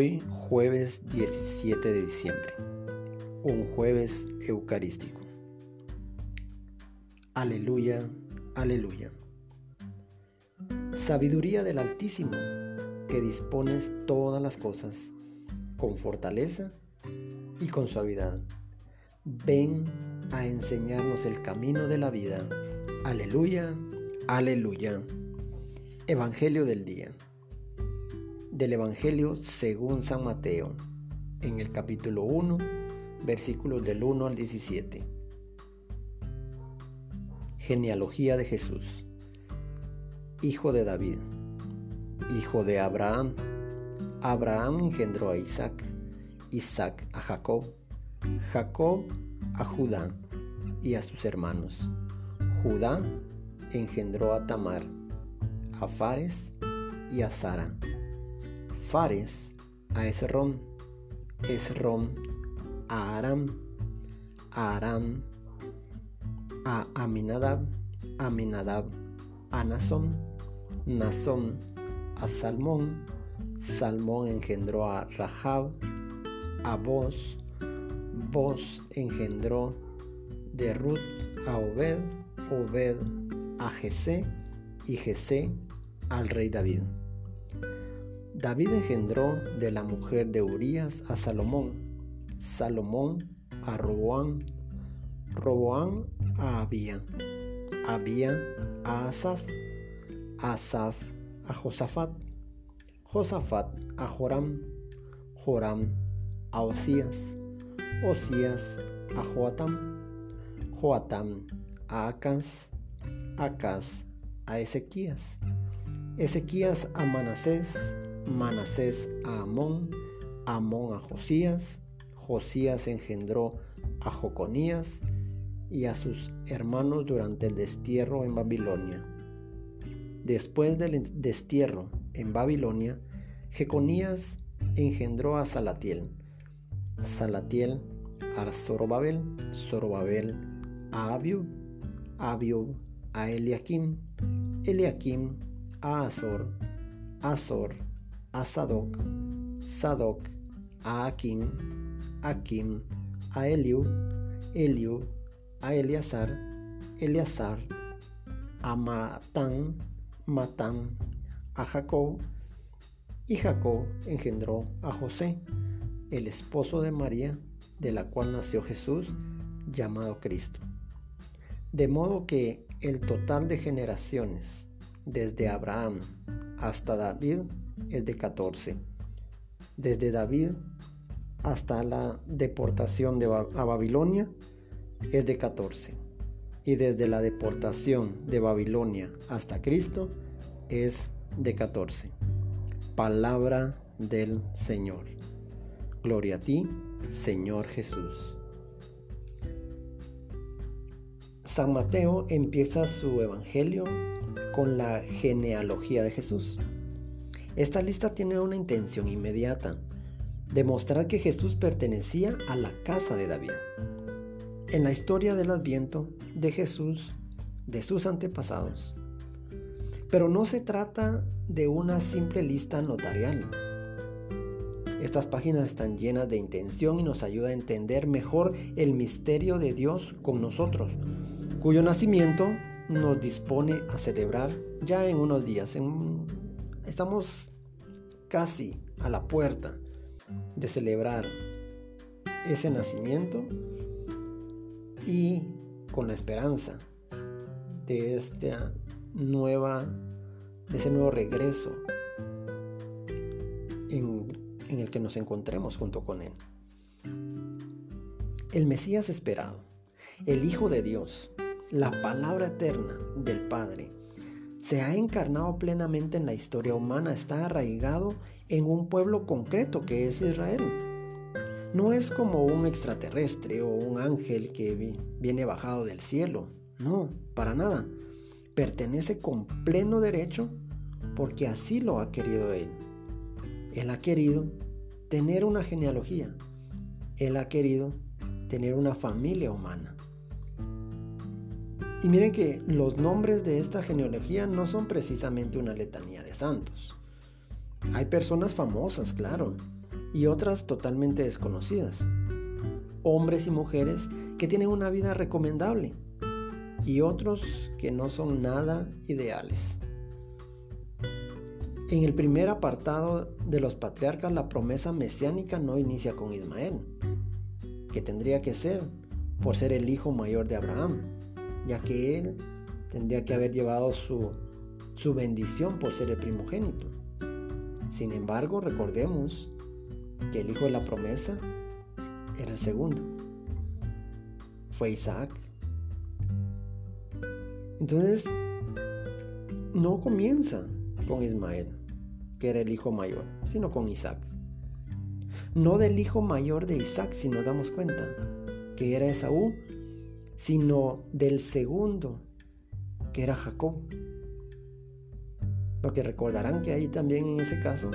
Hoy jueves 17 de diciembre, un jueves eucarístico. Aleluya, aleluya. Sabiduría del Altísimo, que dispones todas las cosas con fortaleza y con suavidad. Ven a enseñarnos el camino de la vida. Aleluya, aleluya. Evangelio del día del Evangelio según San Mateo, en el capítulo 1, versículos del 1 al 17. Genealogía de Jesús. Hijo de David, hijo de Abraham. Abraham engendró a Isaac, Isaac a Jacob, Jacob a Judá y a sus hermanos. Judá engendró a Tamar, a Fares y a Sara Fares a Esrom, Esrom a Aram, a Aram. A Aminadab, Aminadab. A Nasón, Nasón a Salmón, Salmón engendró a Rahab, a Boz, Boz engendró de Ruth a Obed, Obed a Jesé y Jesé al rey David. David engendró de la mujer de Urías a Salomón, Salomón a Roboán, Roboán a Abía, Abía a Asaf, Asaf a Josafat, Josafat a Joram, Joram a Osías, Osías a Joatam, Joatam a Acaz, Acaz a Ezequías, Ezequías a Manasés, Manasés a Amón, Amón a Josías, Josías engendró a Joconías y a sus hermanos durante el destierro en Babilonia. Después del destierro en Babilonia, Jeconías engendró a Salatiel, Salatiel a Zorobabel, Zorobabel a Abiub, Abiub a Eliakim, Eliakim a Azor, Azor a Sadoc, Sadoc a Akim, Akim a Eliu, Eliu a Eleazar, Eleazar a Matán, Matán a Jacob, y Jacob engendró a José, el esposo de María, de la cual nació Jesús, llamado Cristo. De modo que el total de generaciones, desde Abraham hasta David, es de 14. Desde David hasta la deportación de a Babilonia es de 14. Y desde la deportación de Babilonia hasta Cristo es de 14. Palabra del Señor. Gloria a ti, Señor Jesús. San Mateo empieza su evangelio con la genealogía de Jesús. Esta lista tiene una intención inmediata, demostrar que Jesús pertenecía a la casa de David. En la historia del adviento de Jesús, de sus antepasados. Pero no se trata de una simple lista notarial. Estas páginas están llenas de intención y nos ayuda a entender mejor el misterio de Dios con nosotros, cuyo nacimiento nos dispone a celebrar ya en unos días, en estamos casi a la puerta de celebrar ese nacimiento y con la esperanza de esta nueva de ese nuevo regreso en, en el que nos encontremos junto con él. El Mesías esperado, el Hijo de Dios, la palabra eterna del Padre, se ha encarnado plenamente en la historia humana, está arraigado en un pueblo concreto que es Israel. No es como un extraterrestre o un ángel que viene bajado del cielo, no, para nada. Pertenece con pleno derecho porque así lo ha querido Él. Él ha querido tener una genealogía. Él ha querido tener una familia humana. Y miren que los nombres de esta genealogía no son precisamente una letanía de santos. Hay personas famosas, claro, y otras totalmente desconocidas. Hombres y mujeres que tienen una vida recomendable y otros que no son nada ideales. En el primer apartado de los patriarcas la promesa mesiánica no inicia con Ismael, que tendría que ser por ser el hijo mayor de Abraham, ya que él tendría que haber llevado su, su bendición por ser el primogénito. Sin embargo, recordemos que el hijo de la promesa era el segundo. Fue Isaac. Entonces, no comienza con Ismael que era el hijo mayor, sino con Isaac. No del hijo mayor de Isaac, si nos damos cuenta, que era Esaú, sino del segundo, que era Jacob. Porque recordarán que ahí también en ese caso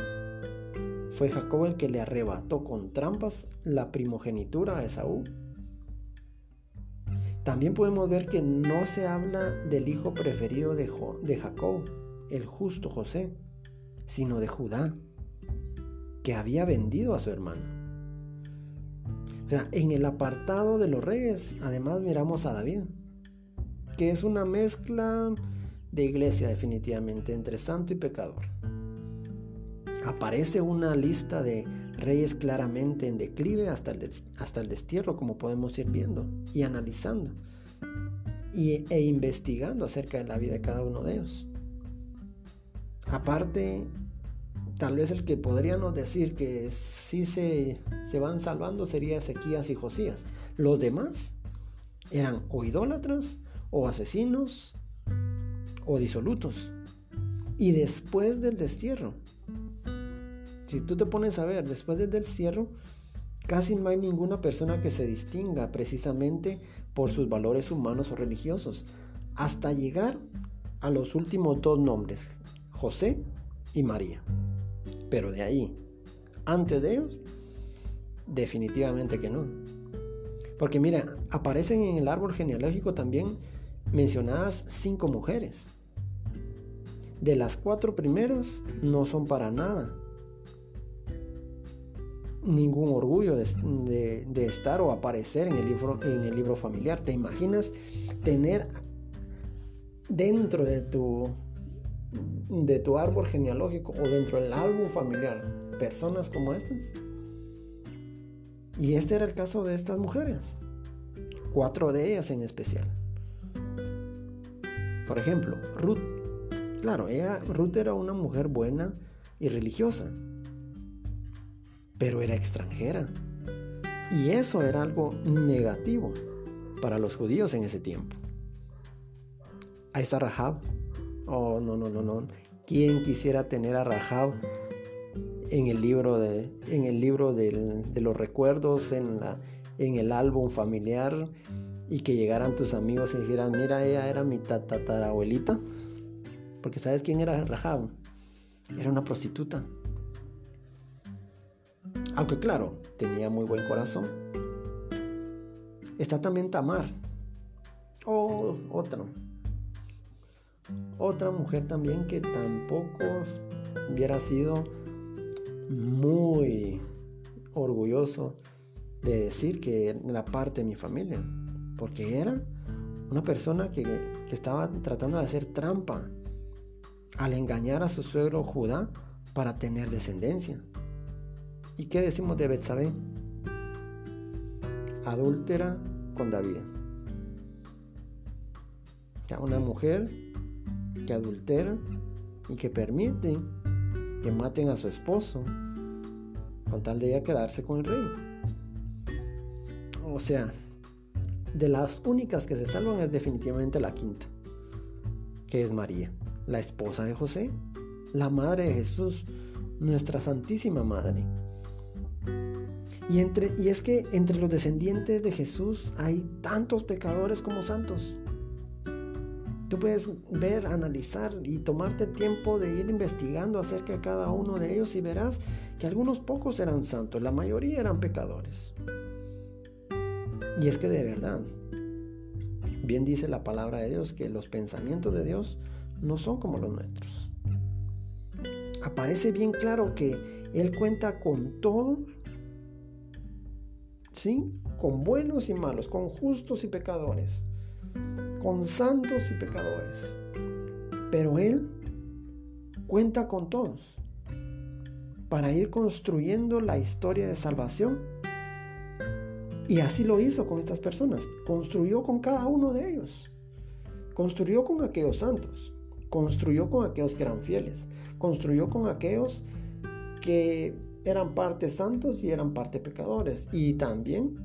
fue Jacob el que le arrebató con trampas la primogenitura a Esaú. También podemos ver que no se habla del hijo preferido de, de Jacob, el justo José, sino de Judá, que había vendido a su hermano. O sea, en el apartado de los reyes, además miramos a David, que es una mezcla de iglesia definitivamente entre santo y pecador. Aparece una lista de reyes claramente en declive hasta el, hasta el destierro, como podemos ir viendo y analizando y, e investigando acerca de la vida de cada uno de ellos. Aparte, tal vez el que podríamos decir que sí se, se van salvando sería Ezequías y Josías. Los demás eran o idólatras, o asesinos, o disolutos. Y después del destierro, si tú te pones a ver, después del destierro, casi no hay ninguna persona que se distinga precisamente por sus valores humanos o religiosos, hasta llegar a los últimos dos nombres, José y María. Pero de ahí, antes de definitivamente que no. Porque mira, aparecen en el árbol genealógico también mencionadas cinco mujeres. De las cuatro primeras no son para nada ningún orgullo de, de, estar o aparecer en el, libro, en el libro familiar. ¿Te imaginas tener dentro de tu de tu árbol genealógico o dentro del álbum familiar personas como estas. Y este era el caso de estas mujeres, cuatro de ellas en especial. Por ejemplo, Ruth. Claro, ella, Ruth era una mujer buena y religiosa, pero era extranjera. Y eso era algo negativo para los judíos en ese tiempo. Ahí está Rahab, Oh, no, no, no, no. ¿Quién quisiera tener a Rahab en el libro de, en el libro de los recuerdos, en, la, en el álbum familiar y que llegaran tus amigos y dijeran, mira, ella era mi tatarabuelita? Porque ¿sabes quién era Rahab? Era una prostituta. Aunque claro, tenía muy buen corazón. Está también Tamar. Oh, otro otra mujer también que tampoco hubiera sido muy orgulloso de decir que era parte de mi familia, porque era una persona que, estaba tratando de hacer trampa al engañar a su suegro Judá para tener descendencia. ¿Y qué decimos de Betsabé? Adúltera con David. Ya una mujer que adultera y que permite que maten a su esposo con tal de ella quedarse con el rey. O sea, de las únicas que se salvan es definitivamente la quinta, que es María, la esposa de José, la madre de Jesús, nuestra Santísima Madre. Y, entre, y es que entre los descendientes de Jesús hay tantos pecadores como santos. Tú puedes ver, analizar y tomarte tiempo de ir investigando acerca de cada uno de ellos y verás que algunos pocos eran santos, la mayoría eran pecadores. Y es que de verdad, bien dice la palabra de Dios que los pensamientos de Dios no son como los nuestros. Aparece bien claro que Él cuenta con todos, ¿sí? Con buenos y malos, con justos y pecadores, con santos y pecadores. Pero Él cuenta con todos para ir construyendo la historia de salvación. Y así lo hizo con estas personas. Construyó con cada uno de ellos. Construyó con aquellos santos. Construyó con aquellos que eran fieles. Construyó con aquellos que eran parte santos y eran parte pecadores. Y también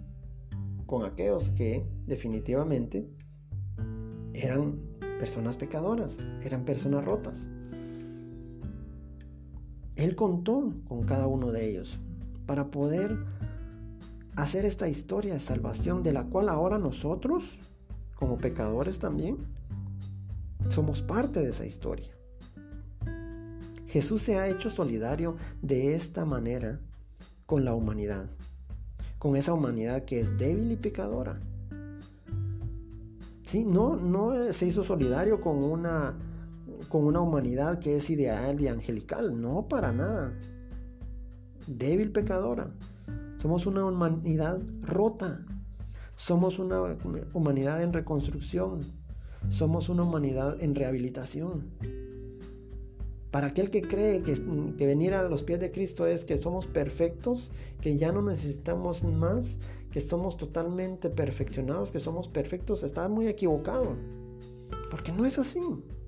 con aquellos que definitivamente eran personas pecadoras, eran personas rotas. Él contó con cada uno de ellos para poder hacer esta historia de salvación de la cual ahora nosotros, como pecadores también, somos parte de esa historia. Jesús se ha hecho solidario de esta manera con la humanidad, con esa humanidad que es débil y pecadora. Sí, no, no se hizo solidario con una con una humanidad que es ideal y angelical. No, para nada. Débil pecadora. Somos una humanidad rota. Somos una humanidad en reconstrucción. Somos una humanidad en rehabilitación. Para aquel que cree que, que, venir a los pies de Cristo es que somos perfectos, que ya no necesitamos más, que somos totalmente perfeccionados, que somos perfectos, está muy equivocado. Porque no es así.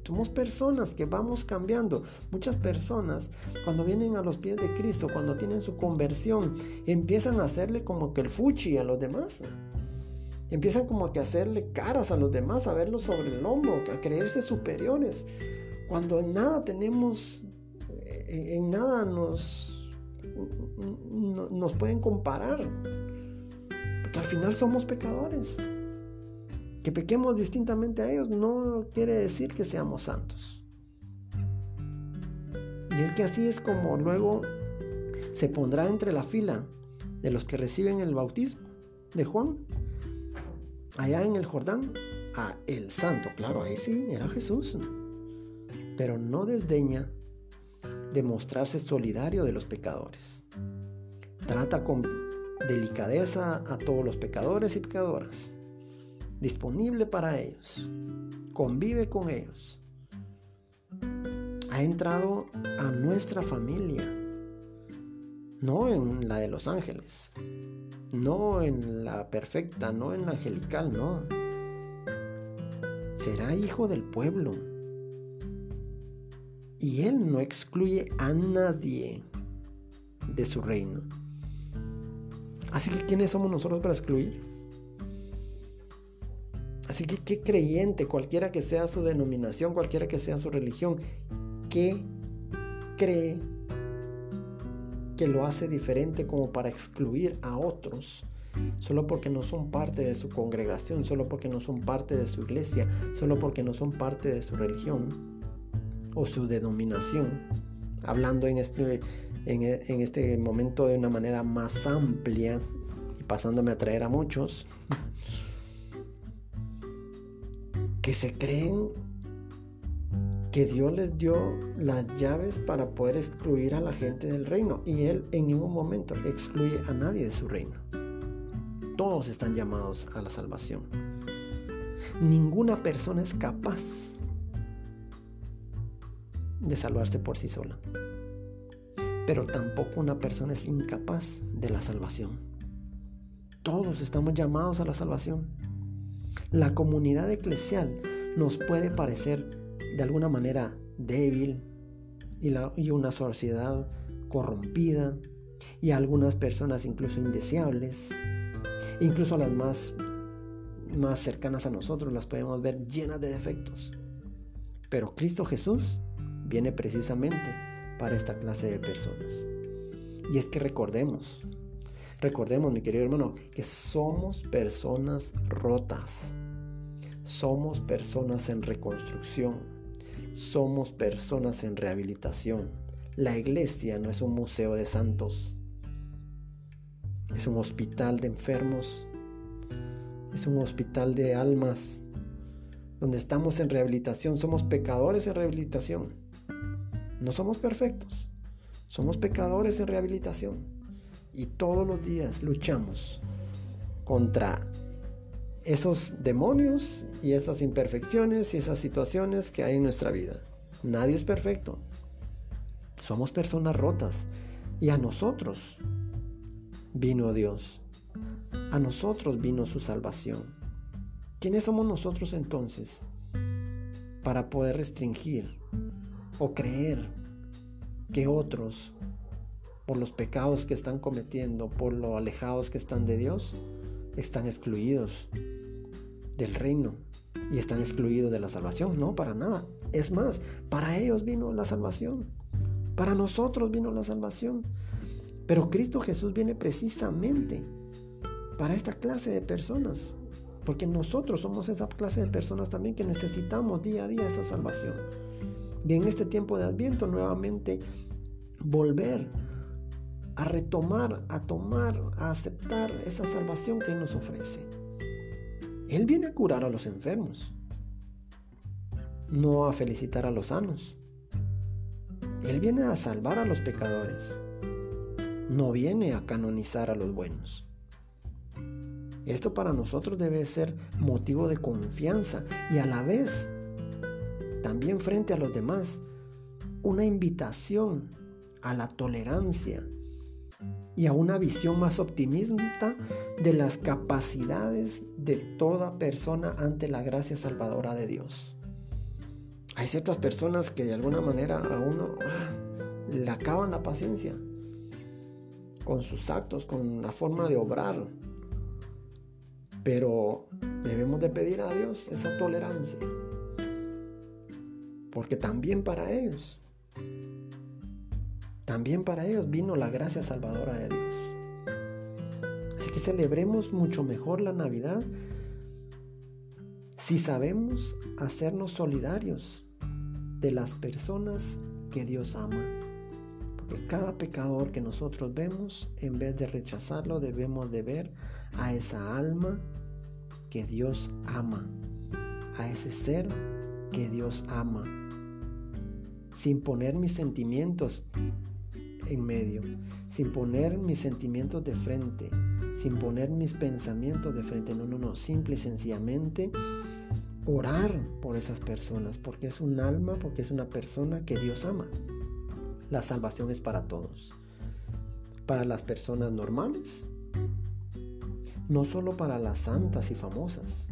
Somos personas que vamos cambiando. Muchas personas cuando vienen a los pies de Cristo, cuando tienen su conversión, empiezan a hacerle como que el fuchi a los demás. Empiezan como que a hacerle caras a los demás, a verlos sobre el hombro, a creerse superiores. Cuando en nada tenemos, eh, en nada nos, nos pueden comparar. Porque al final somos pecadores. Que pequemos distintamente a ellos no quiere decir que seamos santos. Y es que así es como luego se pondrá entre la fila de los que reciben el bautismo de Juan, allá en el Jordán, a el santo. Claro, ahí sí, era Jesús. Pero no desdeña de mostrarse solidario de los pecadores. Trata con delicadeza a todos los pecadores y pecadoras disponible para ellos, convive con ellos. Ha entrado a nuestra familia, no en la de los ángeles, no en la perfecta, no en la angelical, no. Será hijo del pueblo. Y Él no excluye a nadie de su reino. Así que, ¿quiénes somos nosotros para excluir? Así que qué creyente, cualquiera que sea su denominación, cualquiera que sea su religión, ¿qué cree que lo hace diferente como para excluir a otros? Solo porque no son parte de su congregación, solo porque no son parte de su iglesia, solo porque no son parte de su religión o su denominación. Hablando en este, en, este momento de una manera más amplia y pasándome a traer a muchos que se creen que Dios les dio las llaves para poder excluir a la gente del reino y Él en ningún momento excluye a nadie de su reino. Todos están llamados a la salvación. Ninguna persona es capaz de salvarse por sí sola. Pero tampoco una persona es incapaz de la salvación. Todos estamos llamados a la salvación. La comunidad eclesial nos puede parecer de alguna manera débil y, una sociedad corrompida y algunas personas incluso indeseables, incluso las más, más cercanas a nosotros las podemos ver llenas de defectos. Pero Cristo Jesús viene precisamente para esta clase de personas. Y es que recordemos, Recordemos, mi querido hermano, que somos personas rotas. Somos personas en reconstrucción. Somos personas en rehabilitación. La iglesia no es un museo de santos. Es un hospital de enfermos. Es un hospital de almas donde estamos en rehabilitación. Somos pecadores en rehabilitación. No somos perfectos. Somos pecadores en rehabilitación y todos los días luchamos contra esos demonios y esas imperfecciones y esas situaciones que hay en nuestra vida. Nadie es perfecto. Somos personas rotas y a nosotros vino Dios. A nosotros vino su salvación. ¿Quiénes somos nosotros entonces para poder restringir o creer que otros, por los pecados que están cometiendo, por lo alejados que están de Dios, están excluidos del reino y están excluidos de la salvación? No, para nada. Es más, para ellos vino la salvación. Para nosotros vino la salvación. Pero Cristo Jesús viene precisamente para esta clase de personas. Porque nosotros somos esa clase de personas también que necesitamos día a día esa salvación. Y en este tiempo de Adviento nuevamente volver a retomar, a tomar, a aceptar esa salvación que nos ofrece. Él viene a curar a los enfermos, no a felicitar a los sanos. Él viene a salvar a los pecadores, no viene a canonizar a los buenos. Esto para nosotros debe ser motivo de confianza y a la vez, también frente a los demás, una invitación a la tolerancia y a una visión más optimista de las capacidades de toda persona ante la gracia salvadora de Dios. Hay ciertas personas que de alguna manera a uno ah, le acaban la paciencia con sus actos, con la forma de obrar, pero debemos de pedir a Dios esa tolerancia. Porque también para ellos, también para ellos vino la gracia salvadora de Dios. Así que celebremos mucho mejor la Navidad si sabemos hacernos solidarios de las personas que Dios ama. Porque cada pecador que nosotros vemos, en vez de rechazarlo, debemos de ver a esa alma que Dios ama, a ese ser que Dios ama, sin poner mis sentimientos en medio, sin poner mis sentimientos de frente, sin poner mis pensamientos de frente, no, no, no, simple y sencillamente orar por esas personas, porque es un alma, porque es una persona que Dios ama. La salvación es para todos, para las personas normales no solo para las santas y famosas,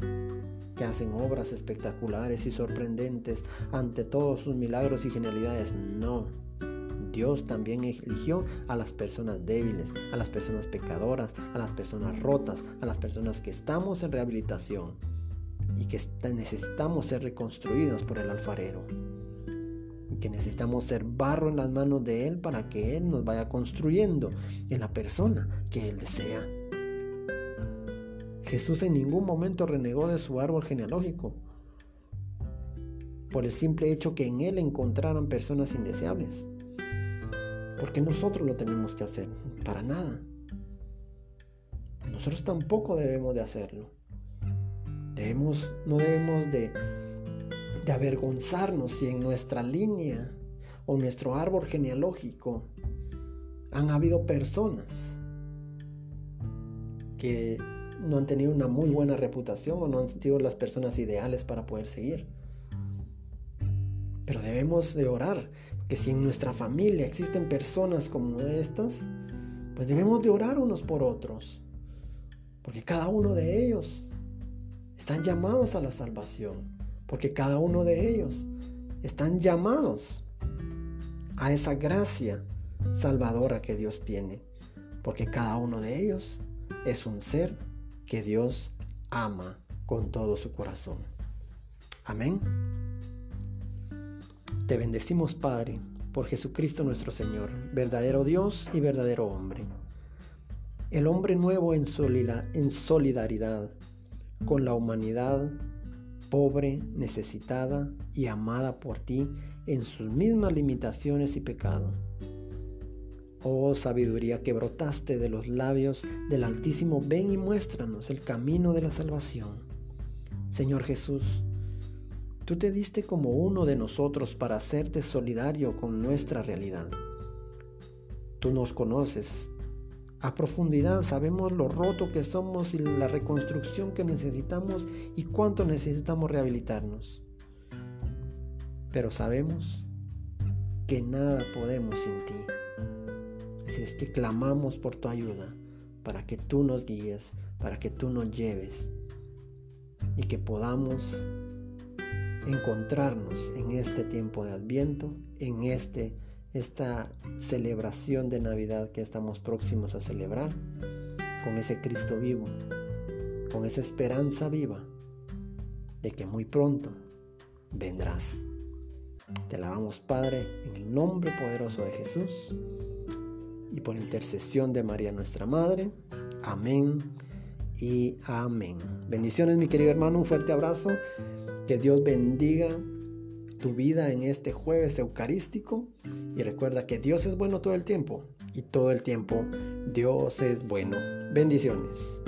que hacen obras espectaculares y sorprendentes ante todos sus milagros y genialidades, no. Dios también eligió a las personas débiles, a las personas pecadoras, a las personas rotas, a las personas que estamos en rehabilitación y que necesitamos ser reconstruidos por el alfarero. Que necesitamos ser barro en las manos de Él para que Él nos vaya construyendo en la persona que Él desea. Jesús en ningún momento renegó de su árbol genealógico por el simple hecho que en él encontraran personas indeseables. Porque nosotros lo tenemos que hacer, para nada. Nosotros tampoco debemos de hacerlo. Debemos, no debemos de, de avergonzarnos si en nuestra línea o nuestro árbol genealógico han habido personas que no han tenido una muy buena reputación o no han sido las personas ideales para poder seguir. Pero debemos de orar, que si en nuestra familia existen personas como estas, pues debemos de orar unos por otros, porque cada uno de ellos están llamados a la salvación, porque cada uno de ellos están llamados a esa gracia salvadora que Dios tiene, porque cada uno de ellos es un ser que Dios ama con todo su corazón. Amén. Te bendecimos, Padre, por Jesucristo nuestro Señor, verdadero Dios y verdadero hombre. El hombre nuevo en, solidaridad con la humanidad pobre, necesitada y amada por ti en sus mismas limitaciones y pecado Oh sabiduría que brotaste de los labios del Altísimo, ven y muéstranos el camino de la salvación. Señor Jesús, tú te diste como uno de nosotros para hacerte solidario con nuestra realidad. Tú nos conoces a profundidad, sabemos lo roto que somos y la reconstrucción que necesitamos y cuánto necesitamos rehabilitarnos. Pero sabemos que nada podemos sin ti. Así es que clamamos por tu ayuda para que tú nos guíes, para que tú nos lleves y que podamos encontrarnos en este tiempo de Adviento, en este, esta celebración de Navidad que estamos próximos a celebrar, con ese Cristo vivo, con esa esperanza viva de que muy pronto vendrás. Te alabamos Padre en el nombre poderoso de Jesús y por intercesión de María nuestra Madre. Amén y amén. Bendiciones mi querido hermano, un fuerte abrazo. Que Dios bendiga tu vida en este jueves eucarístico y recuerda que Dios es bueno todo el tiempo y todo el tiempo Dios es bueno. Bendiciones.